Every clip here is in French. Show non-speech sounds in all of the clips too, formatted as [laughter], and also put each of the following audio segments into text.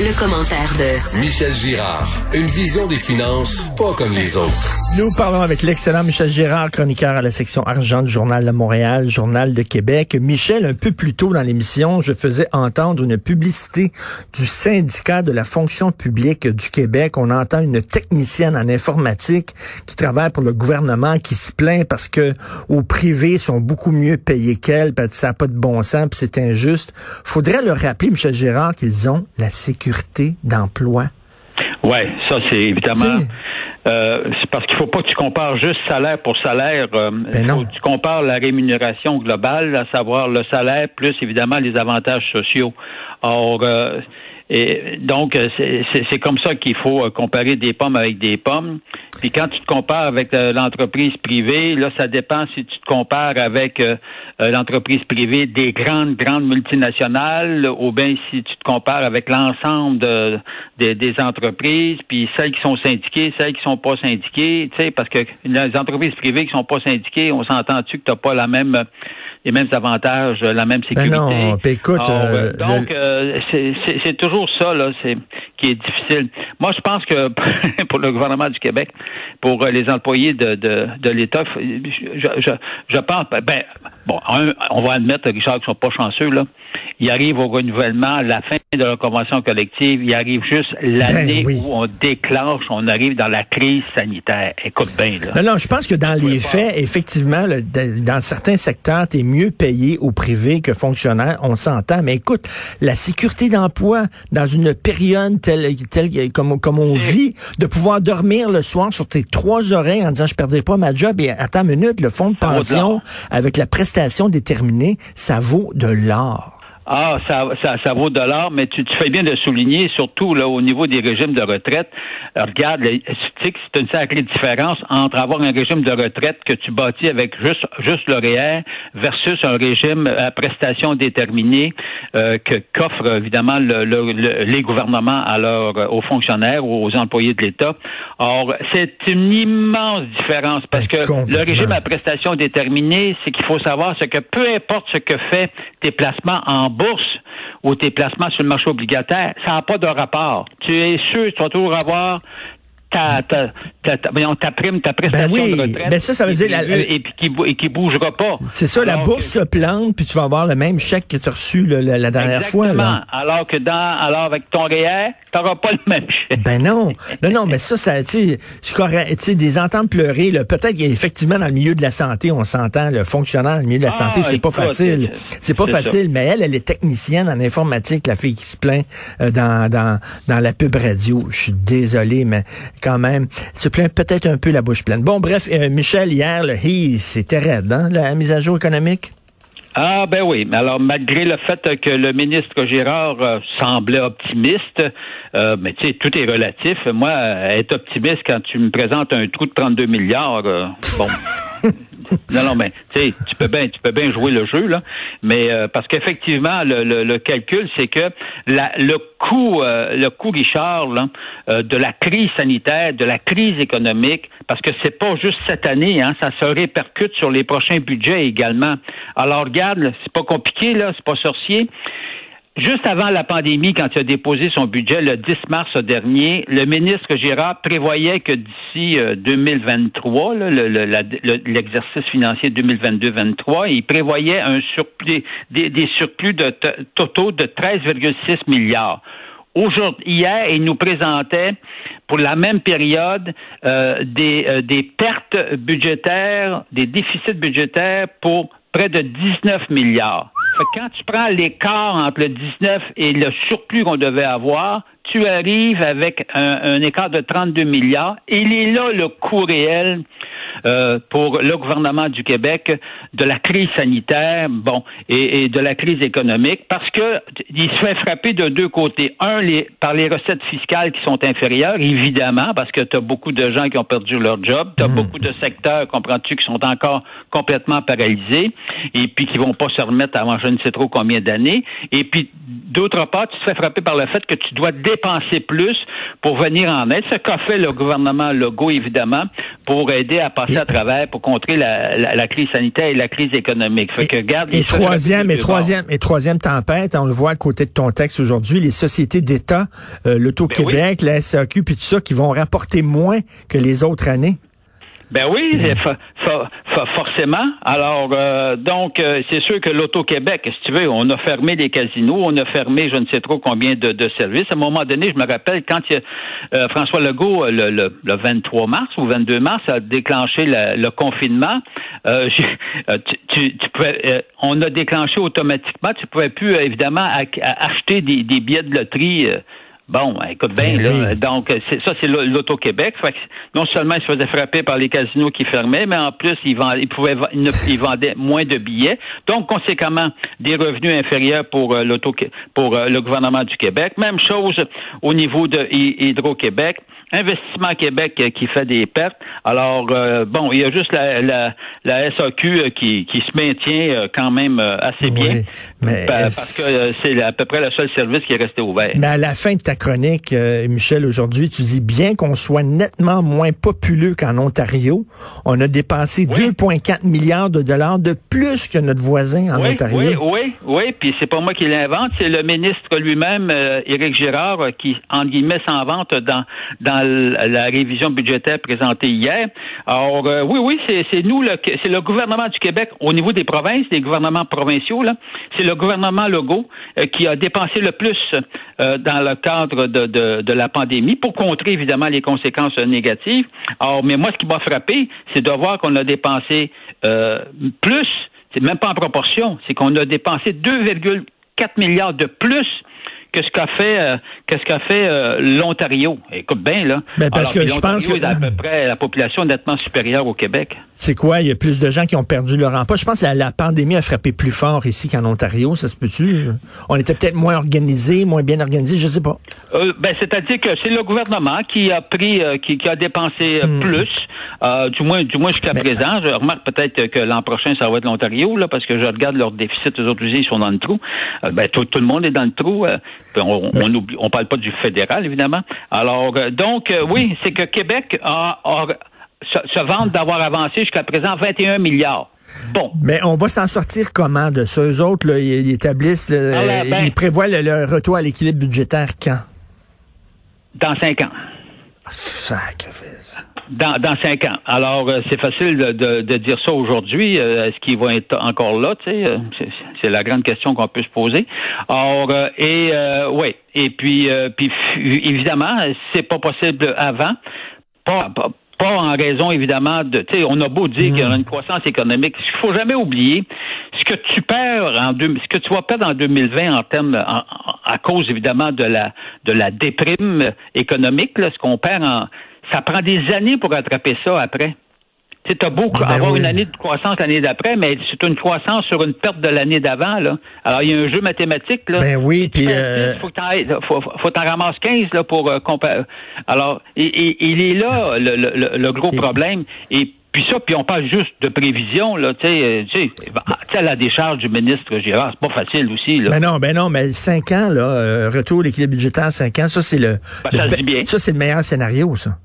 Le, commentaire de Michel Girard. Une vision des finances pas comme les autres. Nous parlons avec l'excellent Michel Girard, chroniqueur à la section argent du Journal de Montréal, Journal de Québec. Michel, un peu plus tôt dans l'émission, je faisais entendre une publicité du syndicat de la fonction publique du Québec. On entend une technicienne en informatique qui travaille pour le gouvernement qui se plaint parce que au privé sont beaucoup mieux payés qu'elle, ça n'a pas de bon sens, puis c'est injuste. Faudrait le rappeler, Michel Girard, qu'ils ont la sécurité d'emploi? Oui, ça c'est évidemment. Euh, c'est parce qu'il faut pas que tu compares juste salaire pour salaire. Euh, ben faut que tu compares la rémunération globale, à savoir le salaire plus évidemment les avantages sociaux. Or, euh, et donc, euh, c'est comme ça qu'il faut euh, comparer des pommes avec des pommes. Puis quand tu te compares avec euh, l'entreprise privée, là, ça dépend si tu te compares avec l'entreprise privée des grandes, grandes multinationales, ou bien si tu te compares avec l'ensemble de, des entreprises, puis celles qui sont syndiquées, celles qui sont pas syndiquées, tu sais, parce que les entreprises privées qui sont pas syndiquées, on s'entend-tu que tu n'as pas la même les mêmes avantages, la même ben sécurité. non, écoute, euh, donc euh, c'est toujours ça là, c'est qui est difficile. Moi, je pense que [laughs] pour le gouvernement du Québec, pour euh, les employés de, de, de l'État, je, je, je, pense, ben, bon, on va admettre, Richard, qu'ils sont pas chanceux là il arrive au renouvellement, la fin de la convention collective, il arrive juste l'année ben où on déclenche, on arrive dans la crise sanitaire. Écoute bien, là. Non, non, je pense que dans les faits, effectivement, dans certains secteurs, tu es mieux payé au privé que fonctionnaire, on s'entend. Mais écoute, la sécurité d'emploi dans une période telle, telle comme, comme on vit, de pouvoir dormir le soir sur tes trois oreilles en disant je perdrai pas ma job et attends une minute, le fonds de pension avec la prestation déterminée, ça vaut de l'or. Ah, ça, ça, ça vaut de l'or, mais tu, tu, fais bien de souligner, surtout là au niveau des régimes de retraite. regarde, tu sais que c'est une sacrée différence entre avoir un régime de retraite que tu bâtis avec juste juste le REER versus un régime à prestation déterminée euh, que qu'offrent évidemment le, le, les gouvernements à aux fonctionnaires ou aux employés de l'État. Or, c'est une immense différence parce que le régime à prestation déterminée, c'est qu'il faut savoir ce que peu importe ce que fait tes placements en bourse ou tes placements sur le marché obligataire, ça n'a pas de rapport. Tu es sûr, tu vas toujours avoir ta, ta, ta, ta, prime, ta prestation ben oui, de retraite. Ben ça, ça veut dire... et, puis qui, et qui bougera pas. C'est ça, la bourse se plante, puis tu vas avoir le même chèque que tu as reçu la, dernière fois. Là. Alors que dans, alors avec ton REER, tu n'auras pas le [laughs] même chèque. Ben non. Non, non, mais ça, ça, tu sais, des ententes pleurer, peut-être effectivement dans le milieu de la santé, on s'entend, le fonctionnaire dans le milieu de la santé, ah, c'est pas facile. C'est pas facile, mais elle, elle est technicienne en informatique, la fille qui se plaint euh, dans, dans, dans la pub radio. Je suis désolé, mais quand même, se plaint peut-être un peu la bouche pleine. Bon, bref, euh, Michel, hier, le c'était raide, hein, la mise à jour économique? Ah ben oui, alors malgré le fait que le ministre Girard euh, semblait optimiste, euh, mais tu sais, tout est relatif. Moi, être optimiste quand tu me présentes un trou de 32 milliards, bon. [laughs] non, non, mais tu sais, tu peux bien, tu peux bien jouer le jeu là, mais euh, parce qu'effectivement, le, le, calcul, c'est que la, le coût, euh, le coût, Richard, là, euh, de la crise sanitaire, de la crise économique, parce que c'est pas juste cette année, hein, ça se répercute sur les prochains budgets également. Alors regarde, c'est pas compliqué là, c'est pas sorcier. Juste avant la pandémie, quand il a déposé son budget le 10 mars dernier, le ministre Girard prévoyait que d'ici 2023, euh, l'exercice financier 2022-23, il prévoyait un surplus, des, surplus de totaux de 13,6 milliards. Aujourd'hui, hier, il nous présentait pour la même période euh, des, euh, des pertes budgétaires, des déficits budgétaires pour près de 19 milliards. Quand tu prends l'écart entre le 19 et le surplus qu'on devait avoir, tu arrives avec un, un, écart de 32 milliards. Il est là le coût réel euh, pour le gouvernement du Québec de la crise sanitaire, bon, et, de la crise économique, parce que il se fait frapper de deux côtés. Un, les, par les recettes fiscales qui sont inférieures, évidemment, parce que tu as beaucoup de gens qui ont perdu leur job, tu as hmm. beaucoup de secteurs, comprends-tu, qui sont encore complètement paralysés, et puis qui vont pas se remettre avant je ne sais trop combien d'années. Et puis, d'autre part, tu te fais frapper par le fait que tu dois dépenser plus pour venir en aide. Ce qu'a fait le gouvernement Legault, évidemment, pour aider à passer à travers, pour contrer la, crise sanitaire et la crise économique. Fait que, garde, et troisième, et troisième, et troisième tempête, on le voit à côté de ton texte aujourd'hui, les sociétés d'État, euh, l'Auto-Québec, ben la SAQ, puis tout ça, qui vont rapporter moins que les autres années. Ben oui, forcément. Alors, euh, donc, euh, c'est sûr que l'Auto-Québec, si tu veux, on a fermé les casinos, on a fermé je ne sais trop combien de, services. À un moment donné, je me rappelle quand euh, François Legault, le, le, 23 mars ou 22 mars, a déclenché le, confinement, tu, tu, pouvais, on a déclenché automatiquement, tu pouvais plus, évidemment, acheter des, des, billets de loterie Bon, écoute bien, ben là, donc ça, c'est l'Auto-Québec. Non seulement ils se faisaient frapper par les casinos qui fermaient, mais en plus, ils, vendaient, ils, pouvaient, ils vendaient [laughs] moins de billets. Donc, conséquemment, des revenus inférieurs pour euh, l'auto pour euh, le gouvernement du Québec. Même chose au niveau de Hydro-Québec. Investissement Québec euh, qui fait des pertes. Alors, bon, il y a juste la, la, la SAQ qui, qui se maintient quand même assez bien. mais parce que c'est à peu près le seul service qui est resté ouvert. Mais à la fin de ta chronique, euh, Michel, aujourd'hui, tu dis bien qu'on soit nettement moins populeux qu'en Ontario. On a dépensé 2,4 milliards de dollars de plus que notre voisin en Ontario. Oui, oui, oui. Puis c'est pas moi qui l'invente, c'est le ministre lui-même, euh, Éric Girard, euh, qui, en guillemets, s'en vante dans, dans la révision budgétaire présentée hier. Alors, oui, oui, c'est nous, c'est le gouvernement du Québec au niveau des provinces, des gouvernements provinciaux, là. C'est le gouvernement Legault qui a dépensé le plus dans le cadre de, la pandémie pour contrer évidemment les conséquences négatives. Alors, mais moi, ce qui m'a frappé, c'est de voir qu'on a dépensé euh, plus, c'est même pas en proportion, c'est qu'on a dépensé 2,4 milliards de plus que ce qu'a fait euh, qu'est-ce qu'a fait euh, l'Ontario? Écoute bien là. Ben parce que je pense que à peu près la population nettement supérieure au Québec. C'est quoi? Il y a plus de gens qui ont perdu leur emploi. Je pense que la, pandémie a frappé plus fort ici qu'en Ontario. Ça se peut-tu? On était peut-être moins organisé, moins bien organisé. Je sais pas. Euh, ben c'est-à-dire que c'est le gouvernement qui a pris, qui, a dépensé hmm. plus, du moins du moins jusqu'à présent. Je remarque peut-être que l'an prochain ça va être l'Ontario là, parce que je regarde leur déficit. Les autres ils sont dans le trou. ben tout, tout, le monde est dans le trou. On, on, parle pas du fédéral, évidemment. Alors, euh, donc, euh, oui, c'est que Québec a, se, vante d'avoir avancé jusqu'à présent 21 milliards. Bon. Mais on va s'en sortir comment de ça? Eux autres, ils, établissent, ah, ben, ils prévoient le, retour à l'équilibre budgétaire quand? Dans cinq ans. Sacrifice. Dans, dans cinq ans. Alors, euh, c'est facile de, de, dire ça aujourd'hui. Est-ce qu'ils vont être encore là? Tu sais, c'est la grande question qu'on peut se poser. Or, euh, et euh, oui, et puis, euh, puis évidemment, c'est pas possible avant. Pas, pas, en raison évidemment de, tu sais, on a beau dire qu'il y a une croissance économique. Il faut jamais oublier ce que tu perds en deux, ce que tu vas perdre en 2020 en termes, à cause évidemment de la de la déprime économique, là, ce qu'on perd en, ça prend des années pour rattraper ça après. Tu as beau ben avoir une année de croissance l'année d'après, mais c'est une croissance sur une perte de l'année d'avant. Là. Alors, il y a un jeu mathématique. Là. Ben oui, puis... Euh... Faut que t'en ramasses 15 là, pour euh, comparer. Alors, il est là le, le, le gros problème. Et puis ça, puis on parle juste de prévision, là, tu sais, euh, tu sais, la décharge du ministre Girard, c'est pas facile aussi, là. Ben non, ben non, mais cinq ans, là, euh, retour l'équilibre budgétaire, cinq ans, ça, c'est le, ben, ça, dit bien. ça, c'est le meilleur scénario, ça.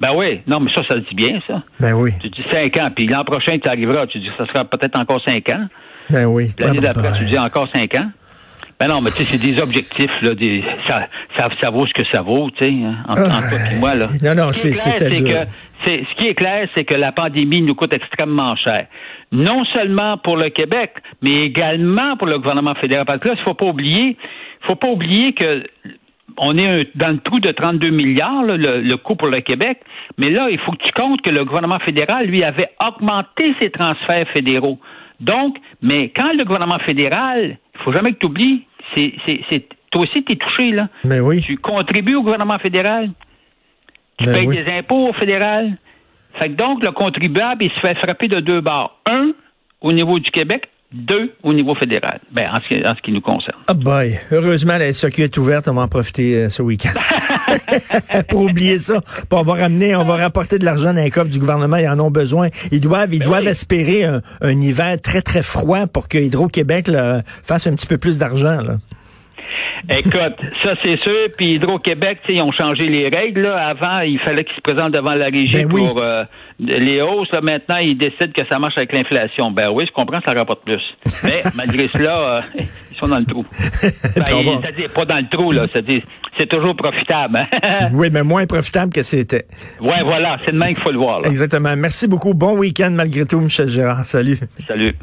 Ben oui, non, mais ça, ça le dit bien, ça. Ben oui. Tu dis cinq ans, puis l'an prochain, tu arriveras, tu dis ça sera peut-être encore cinq ans. Ben oui. L'année d'après, tu dis encore cinq ans. Ben non, mais tu sais, c'est des objectifs, là, des, ça, ça, ça, vaut ce que ça vaut, tu sais, hein, entre, toi et moi, là. Non, non, c'est, c'est, que, c'est, ce qui est clair, c'est que la pandémie nous coûte extrêmement cher. Non seulement pour le Québec, mais également pour le gouvernement fédéral. Parce que là, il faut pas oublier, faut pas oublier que on est dans le trou de 32 milliards, le, coût pour le Québec. Mais là, il faut que tu comptes que le gouvernement fédéral, lui, avait augmenté ses transferts fédéraux. Donc, mais quand le gouvernement fédéral, il faut jamais que tu oublies, c'est, c'est, toi aussi, tu es touché, là. Mais oui. Tu contribues au gouvernement fédéral. Tu payes des impôts au fédéral. Fait que donc, le contribuable, il se fait frapper de deux barres. Un, au niveau du Québec, deux au niveau fédéral, ben, en, ce qui, en ce qui nous concerne. Ah boy. Heureusement, la SAQ est ouverte, on va en profiter euh, ce week-end. [laughs] pour oublier ça. on va ramener, on va rapporter de l'argent dans les coffres du gouvernement, ils en ont besoin. Ils doivent, ils ben doivent espérer un, un, hiver très, très froid pour que Hydro-Québec fasse un petit peu plus d'argent. Écoute, ça c'est sûr. Puis Hydro-Québec, ils ont changé les règles. Là. Avant, il fallait qu'ils se présentent devant la régie Ben oui. pour euh, les hausses. Là, maintenant, ils décident que ça marche avec l'inflation. Ben oui, je comprends, ça rapporte plus. Mais [laughs] malgré cela, euh, ils sont dans le trou. [laughs] Ben, C'est-à-dire pas dans le trou, là. C'est-à-dire, c'est toujours profitable. hein. [laughs] Oui, mais moins profitable que c'était. ouais, voilà, c'est de même qu'il faut le voir. Là. Exactement. Merci beaucoup. Bon week-end malgré tout, Michel Gérard. Salut. Salut.